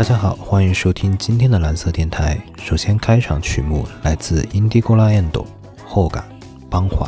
大家好，欢迎收听今天的蓝色电台。首先，开场曲目来自 Indigo La Endo 后感邦华。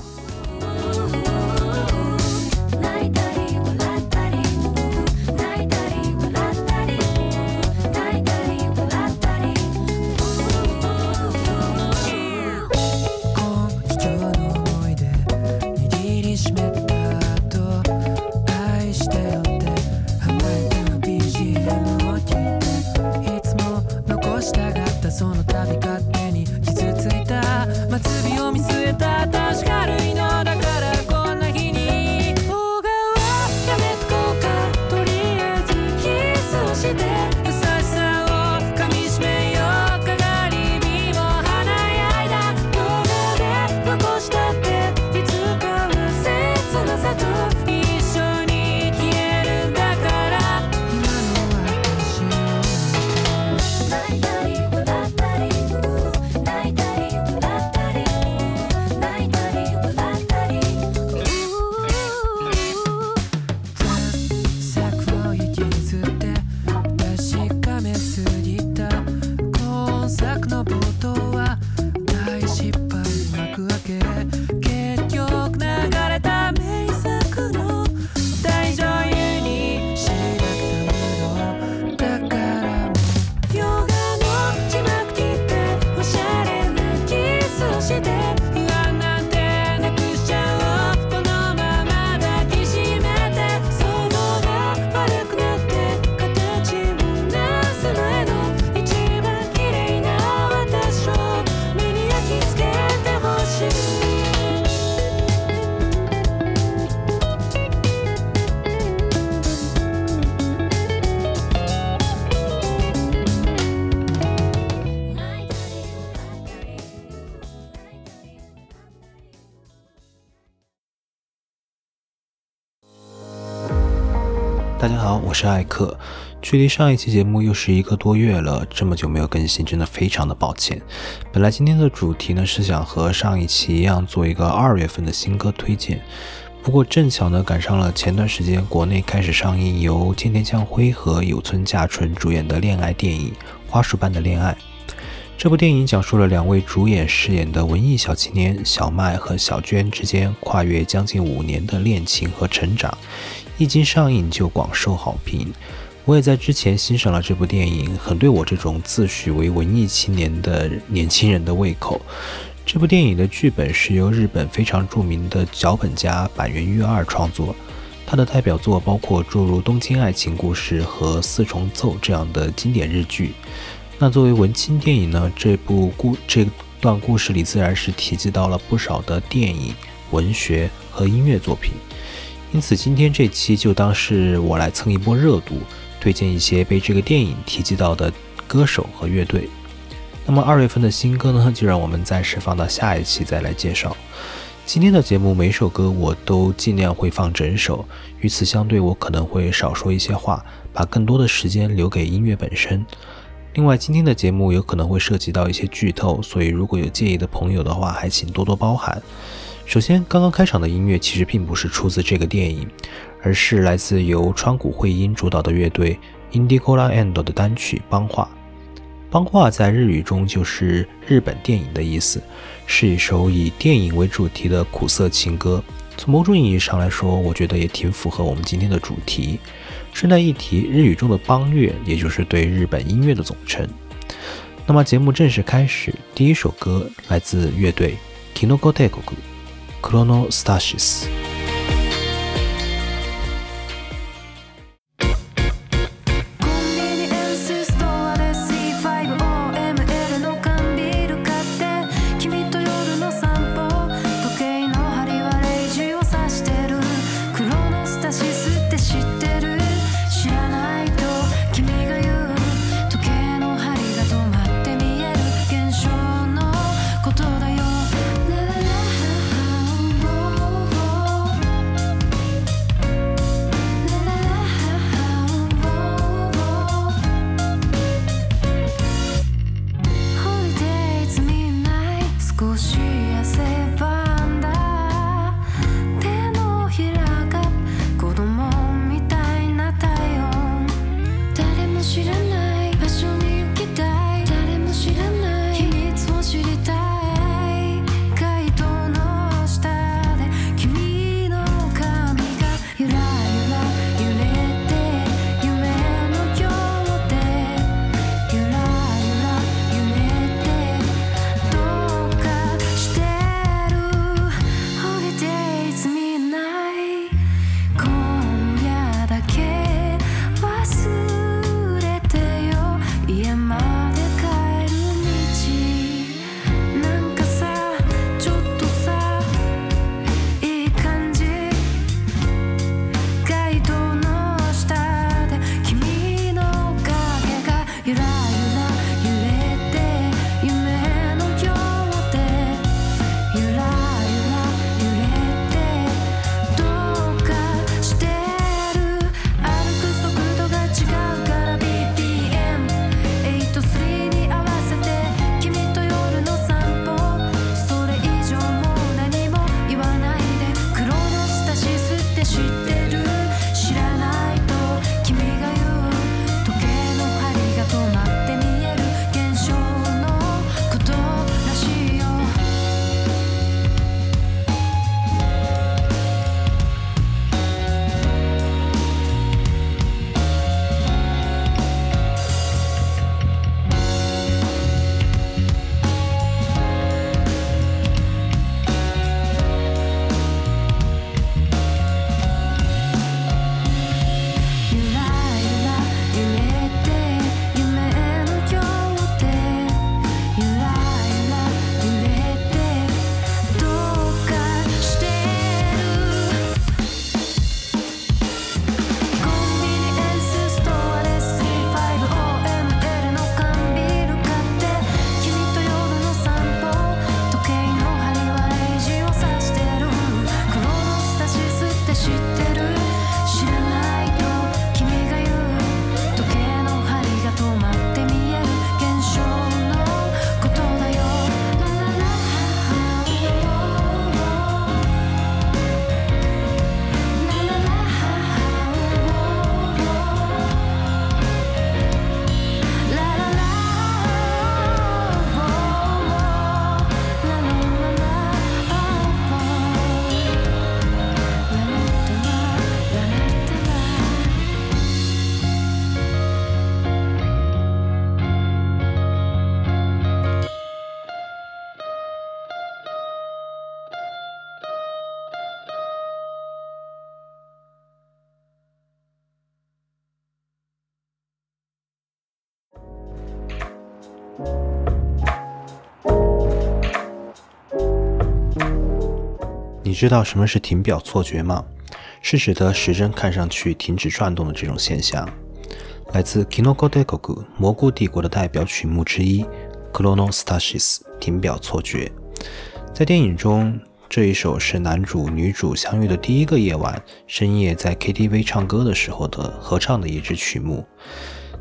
我是艾克。距离上一期节目又是一个多月了，这么久没有更新，真的非常的抱歉。本来今天的主题呢是想和上一期一样做一个二月份的新歌推荐，不过正巧呢赶上了前段时间国内开始上映由天田将辉和有村架纯主演的恋爱电影《花束般的恋爱》。这部电影讲述了两位主演饰演的文艺小青年小麦和小娟之间跨越将近五年的恋情和成长。一经上映就广受好评，我也在之前欣赏了这部电影，很对我这种自诩为文艺青年的年轻人的胃口。这部电影的剧本是由日本非常著名的脚本家板垣裕二创作，他的代表作包括诸如《东京爱情故事》和《四重奏》这样的经典日剧。那作为文青电影呢，这部故这段故事里自然是提及到了不少的电影、文学和音乐作品。因此，今天这期就当是我来蹭一波热度，推荐一些被这个电影提及到的歌手和乐队。那么二月份的新歌呢，就让我们暂时放到下一期再来介绍。今天的节目每首歌我都尽量会放整首，与此相对，我可能会少说一些话，把更多的时间留给音乐本身。另外，今天的节目有可能会涉及到一些剧透，所以如果有介意的朋友的话，还请多多包涵。首先，刚刚开场的音乐其实并不是出自这个电影，而是来自由川谷惠音主导的乐队 Indigola End 的单曲《邦画》。邦画在日语中就是日本电影的意思，是一首以电影为主题的苦涩情歌。从某种意义上来说，我觉得也挺符合我们今天的主题。顺带一提，日语中的邦乐也就是对日本音乐的总称。那么节目正式开始，第一首歌来自乐队 Kinoko クロノスタシス。你知道什么是停表错觉吗？是指的时针看上去停止转动的这种现象。来自 Kino Gotegoku 蘑菇帝国的代表曲目之一，Klonostasis 停表错觉。在电影中，这一首是男主女主相遇的第一个夜晚，深夜在 KTV 唱歌的时候的合唱的一支曲目。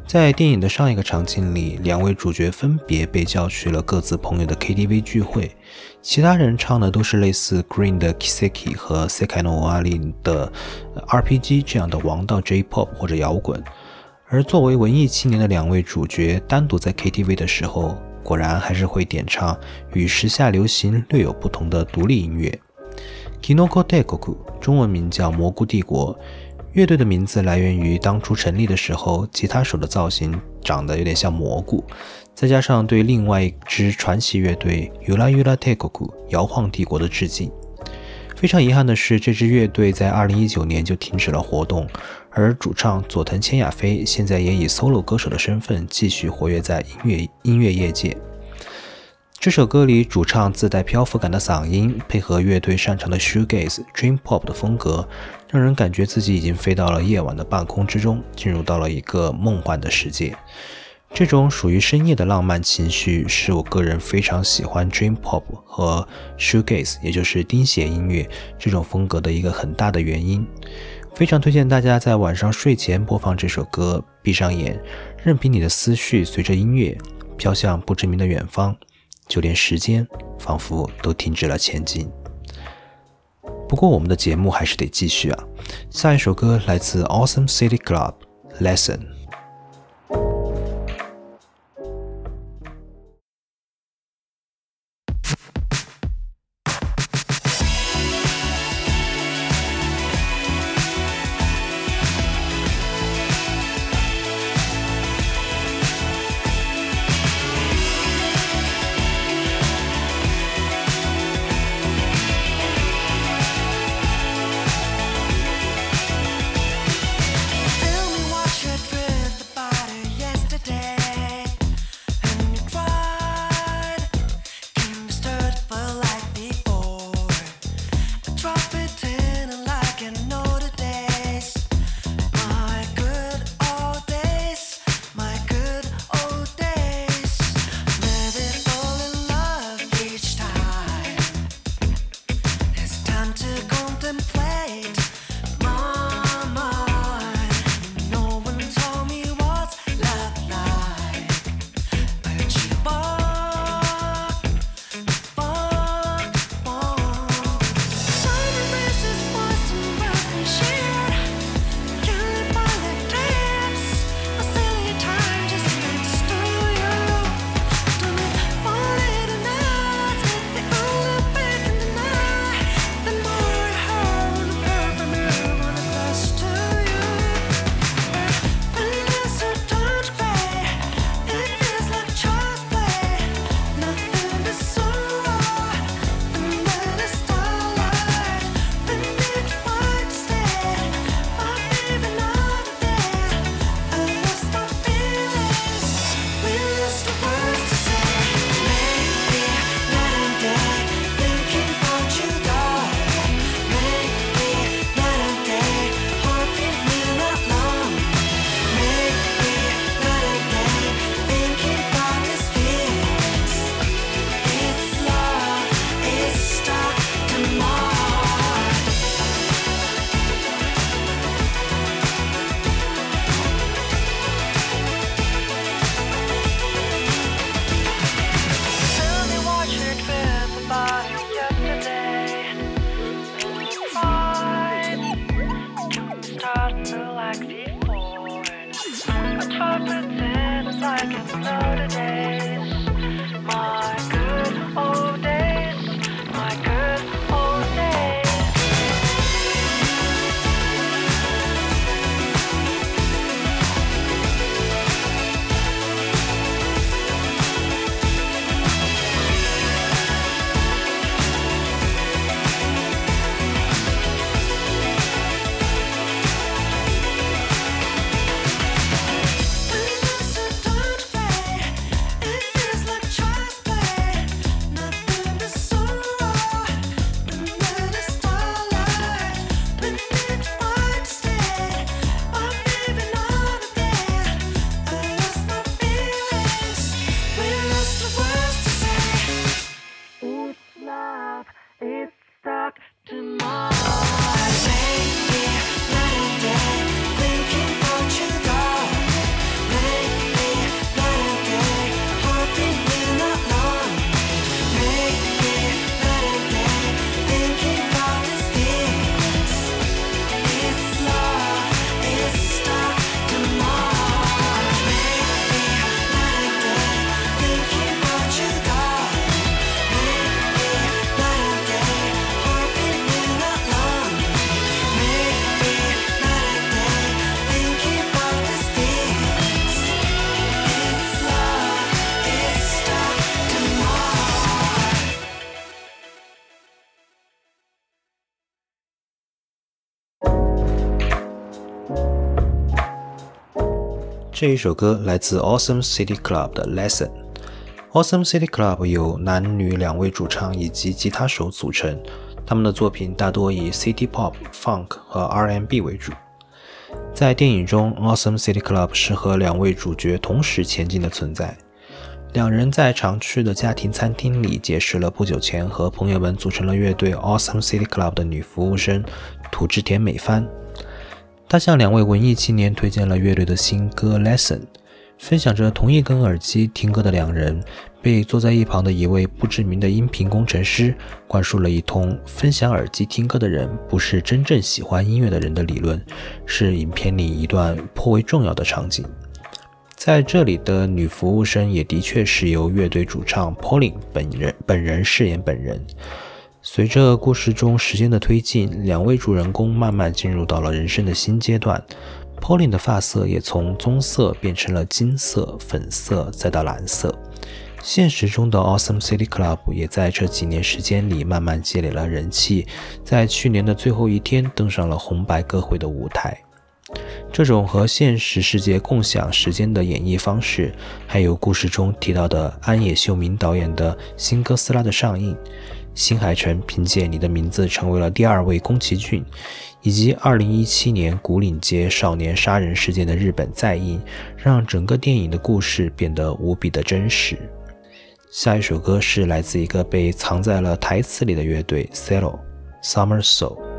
在电影的上一个场景里，两位主角分别被叫去了各自朋友的 KTV 聚会，其他人唱的都是类似 Green 的 Kiseki 和 Sekai no a l i 的 RPG 这样的王道 J-pop 或者摇滚，而作为文艺青年的两位主角单独在 KTV 的时候，果然还是会点唱与时下流行略有不同的独立音乐。Kinoko Dekoku 中文名叫蘑菇帝国。乐队的名字来源于当初成立的时候，吉他手的造型长得有点像蘑菇，再加上对另外一支传奇乐队 Ula Ula Tekoku 摇晃帝国的致敬。非常遗憾的是，这支乐队在2019年就停止了活动，而主唱佐藤千雅飞现在也以 solo 歌手的身份继续活跃在音乐音乐业界。这首歌里，主唱自带漂浮感的嗓音，配合乐队擅长的 shoegaze dream pop 的风格，让人感觉自己已经飞到了夜晚的半空之中，进入到了一个梦幻的世界。这种属于深夜的浪漫情绪，是我个人非常喜欢 dream pop 和 shoegaze，也就是钉鞋音乐这种风格的一个很大的原因。非常推荐大家在晚上睡前播放这首歌，闭上眼，任凭你的思绪随着音乐飘向不知名的远方。就连时间仿佛都停止了前进。不过，我们的节目还是得继续啊！下一首歌来自 Awesome City Club，《Lesson》。这一首歌来自 Awesome City Club 的 Lesson。Awesome City Club 由男女两位主唱以及吉他手组成，他们的作品大多以 City Pop、Funk 和 R&B 为主。在电影中，Awesome City Club 是和两位主角同时前进的存在。两人在常去的家庭餐厅里结识了不久前和朋友们组成了乐队 Awesome City Club 的女服务生土之田美帆。他向两位文艺青年推荐了乐队的新歌《Lesson》。分享着同一根耳机听歌的两人，被坐在一旁的一位不知名的音频工程师灌输了一通分享耳机听歌的人不是真正喜欢音乐的人的理论，是影片里一段颇为重要的场景。在这里的女服务生也的确是由乐队主唱 Pauline 本人本人饰演本人。随着故事中时间的推进，两位主人公慢慢进入到了人生的新阶段。Pauline 的发色也从棕色变成了金色、粉色，再到蓝色。现实中的 Awesome City Club 也在这几年时间里慢慢积累了人气，在去年的最后一天登上了红白歌会的舞台。这种和现实世界共享时间的演绎方式，还有故事中提到的安野秀明导演的新哥斯拉的上映。新海诚凭借《你的名字》成为了第二位宫崎骏，以及2017年古岭街少年杀人事件的日本再映，让整个电影的故事变得无比的真实。下一首歌是来自一个被藏在了台词里的乐队 Cello Summer Soul。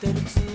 that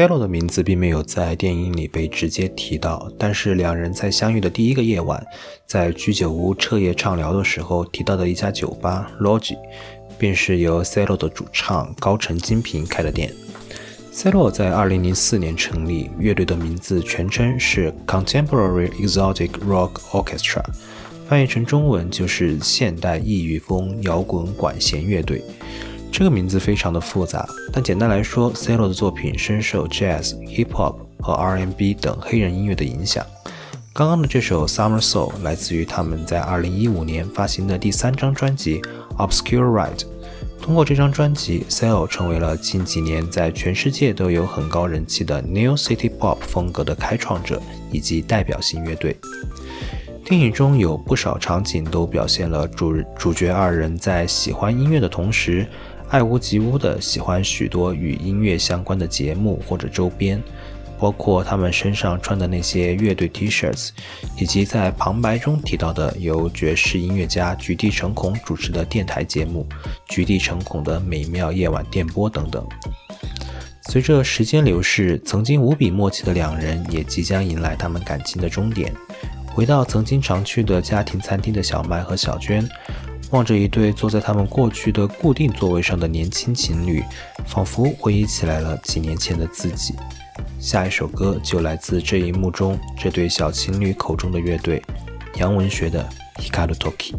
Cello 的名字并没有在电影里被直接提到，但是两人在相遇的第一个夜晚，在居酒屋彻夜畅聊的时候提到的一家酒吧 Logi，便是由 Cello 的主唱高城金平开的店。Cello 在2004年成立，乐队的名字全称是 Contemporary Exotic Rock Orchestra，翻译成中文就是现代异域风摇滚管弦乐队。这个名字非常的复杂，但简单来说，Cello 的作品深受 Jazz、Hip Hop 和 R&B 等黑人音乐的影响。刚刚的这首 Summer Soul 来自于他们在2015年发行的第三张专辑 Obscure Ride。通过这张专辑，Cello 成为了近几年在全世界都有很高人气的 New City Pop 风格的开创者以及代表性乐队。电影中有不少场景都表现了主主角二人在喜欢音乐的同时，爱屋及乌的喜欢许多与音乐相关的节目或者周边。包括他们身上穿的那些乐队 T-shirts，以及在旁白中提到的由爵士音乐家菊地诚孔主持的电台节目《菊地诚孔的美妙夜晚电波》等等。随着时间流逝，曾经无比默契的两人也即将迎来他们感情的终点。回到曾经常去的家庭餐厅的小麦和小娟，望着一对坐在他们过去的固定座位上的年轻情侣，仿佛回忆起来了几年前的自己。下一首歌就来自这一幕中这对小情侣口中的乐队杨文学的 Hikaru Toki。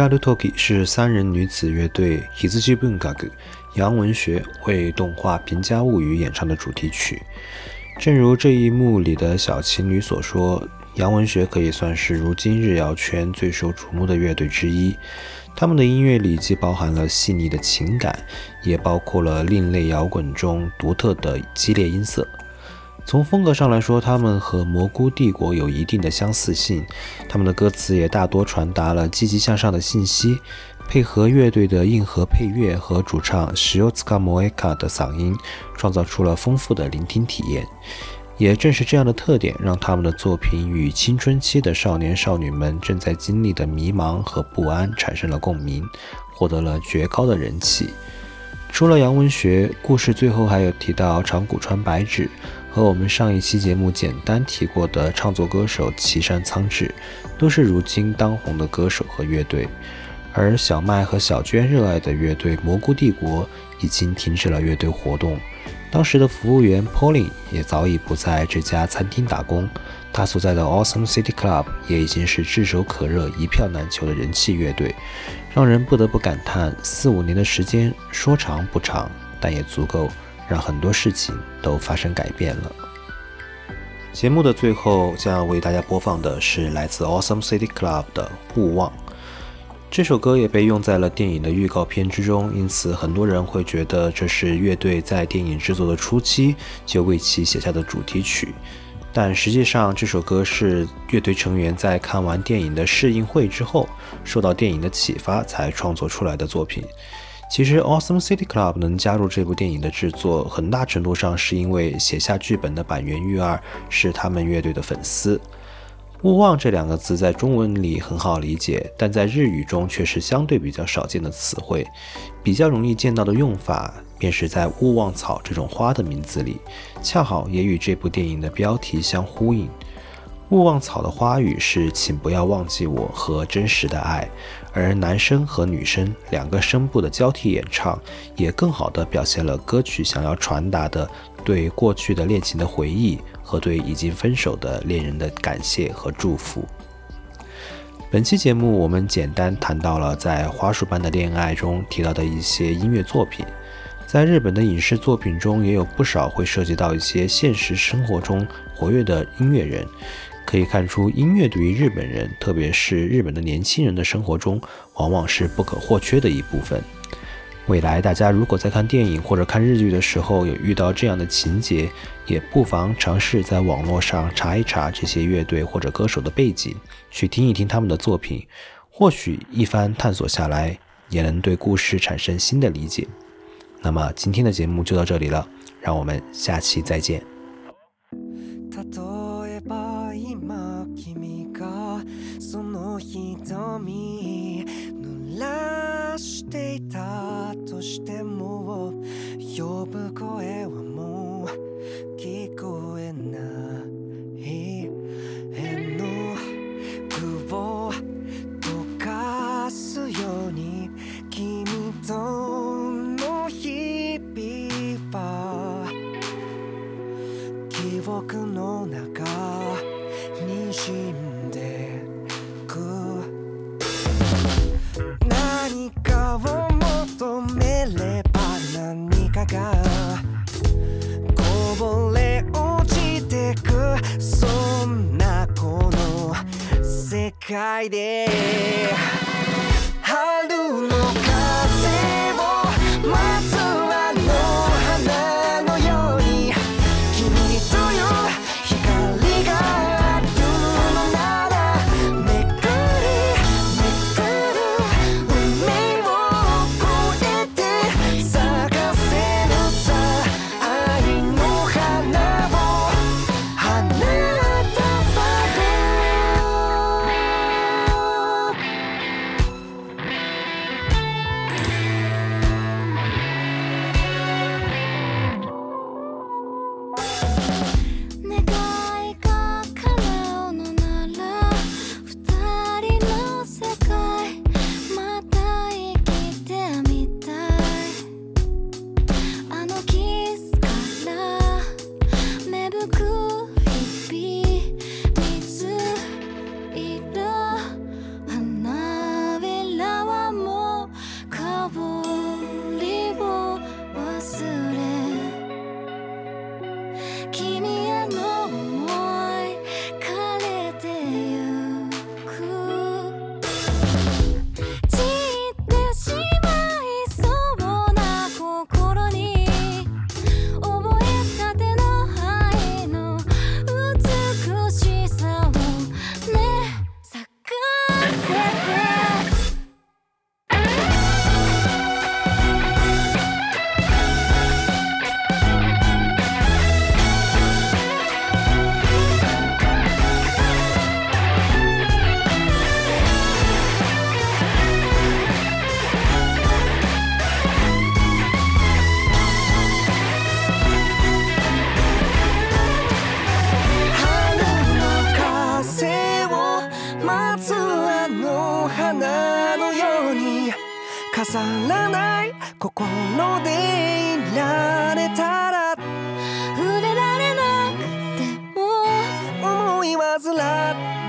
G a r u Toki 是三人女子乐队 Hizuchi Bungaku 洋文学为动画《平家物语》演唱的主题曲。正如这一幕里的小情侣所说，杨文学可以算是如今日谣圈最受瞩目的乐队之一。他们的音乐里既包含了细腻的情感，也包括了另类摇滚中独特的激烈音色。从风格上来说，他们和蘑菇帝国有一定的相似性。他们的歌词也大多传达了积极向上的信息，配合乐队的硬核配乐和主唱 Shiotsuka Moeka 的嗓音，创造出了丰富的聆听体验。也正是这样的特点，让他们的作品与青春期的少年少女们正在经历的迷茫和不安产生了共鸣，获得了绝高的人气。除了洋文学故事，最后还有提到长谷川白纸。和我们上一期节目简单提过的创作歌手岐山苍志，都是如今当红的歌手和乐队。而小麦和小娟热爱的乐队蘑菇帝国已经停止了乐队活动。当时的服务员 Pauline 也早已不在这家餐厅打工，他所在的 Awesome City Club 也已经是炙手可热、一票难求的人气乐队，让人不得不感叹：四五年的时间说长不长，但也足够。让很多事情都发生改变了。节目的最后将要为大家播放的是来自 Awesome City Club 的《勿忘》。这首歌也被用在了电影的预告片之中，因此很多人会觉得这是乐队在电影制作的初期就为其写下的主题曲。但实际上，这首歌是乐队成员在看完电影的试映会之后，受到电影的启发才创作出来的作品。其实，Awesome City Club 能加入这部电影的制作，很大程度上是因为写下剧本的板垣裕二是他们乐队的粉丝。勿忘这两个字在中文里很好理解，但在日语中却是相对比较少见的词汇。比较容易见到的用法，便是在勿忘草这种花的名字里，恰好也与这部电影的标题相呼应。勿忘草的花语是“请不要忘记我”和“真实的爱”，而男生和女生两个声部的交替演唱，也更好地表现了歌曲想要传达的对过去的恋情的回忆和对已经分手的恋人的感谢和祝福。本期节目我们简单谈到了在花束般的恋爱中提到的一些音乐作品。在日本的影视作品中，也有不少会涉及到一些现实生活中活跃的音乐人。可以看出，音乐对于日本人，特别是日本的年轻人的生活中，往往是不可或缺的一部分。未来大家如果在看电影或者看日剧的时候有遇到这样的情节，也不妨尝试在网络上查一查这些乐队或者歌手的背景，去听一听他们的作品，或许一番探索下来，也能对故事产生新的理解。那么今天的节目就到这里了，让我们下期再见。していたとしても呼ぶ声はもう聞こえない。変の具を溶かすように君との日々は。記憶の中。らない。心でいられたら。触れられなくても。思い煩って。